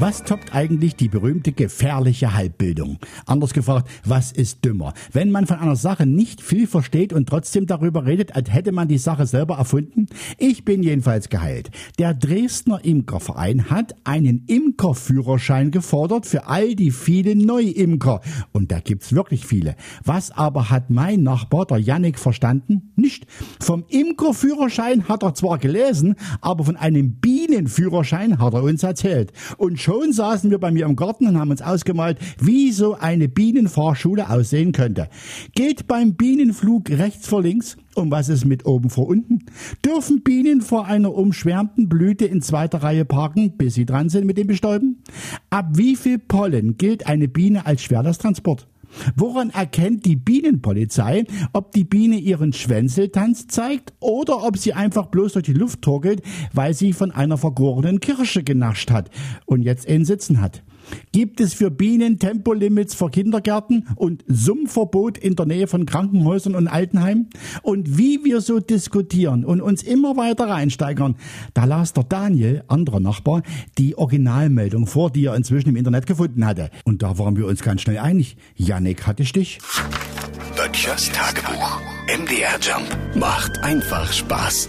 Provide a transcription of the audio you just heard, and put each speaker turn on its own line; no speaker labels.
Was toppt eigentlich die berühmte gefährliche Halbbildung? Anders gefragt, was ist dümmer? Wenn man von einer Sache nicht viel versteht und trotzdem darüber redet, als hätte man die Sache selber erfunden? Ich bin jedenfalls geheilt. Der Dresdner Imkerverein hat einen Imkerführerschein gefordert für all die vielen Neuimker. Und da gibt's wirklich viele. Was aber hat mein Nachbar, der Yannick, verstanden? Nicht. Vom Imkerführerschein hat er zwar gelesen, aber von einem Bienenführerschein hat er uns erzählt. Und schon saßen wir bei mir im Garten und haben uns ausgemalt, wie so eine Bienenfahrschule aussehen könnte. Geht beim Bienenflug rechts vor links? Und was ist mit oben vor unten? Dürfen Bienen vor einer umschwärmten Blüte in zweiter Reihe parken, bis sie dran sind mit dem Bestäuben? Ab wie viel Pollen gilt eine Biene als Schwerlasttransport? Woran erkennt die Bienenpolizei, ob die Biene ihren Schwänzeltanz zeigt oder ob sie einfach bloß durch die Luft torkelt, weil sie von einer vergorenen Kirsche genascht hat und jetzt einen Sitzen hat? Gibt es für Bienen Tempolimits für Kindergärten und Summverbot in der Nähe von Krankenhäusern und Altenheimen? Und wie wir so diskutieren und uns immer weiter reinsteigern, da las der Daniel, anderer Nachbar, die Originalmeldung vor, die er inzwischen im Internet gefunden hatte. Und da waren wir uns ganz schnell einig. Yannick hatte Stich.
Böttchers Tagebuch. MDR Jump macht einfach Spaß.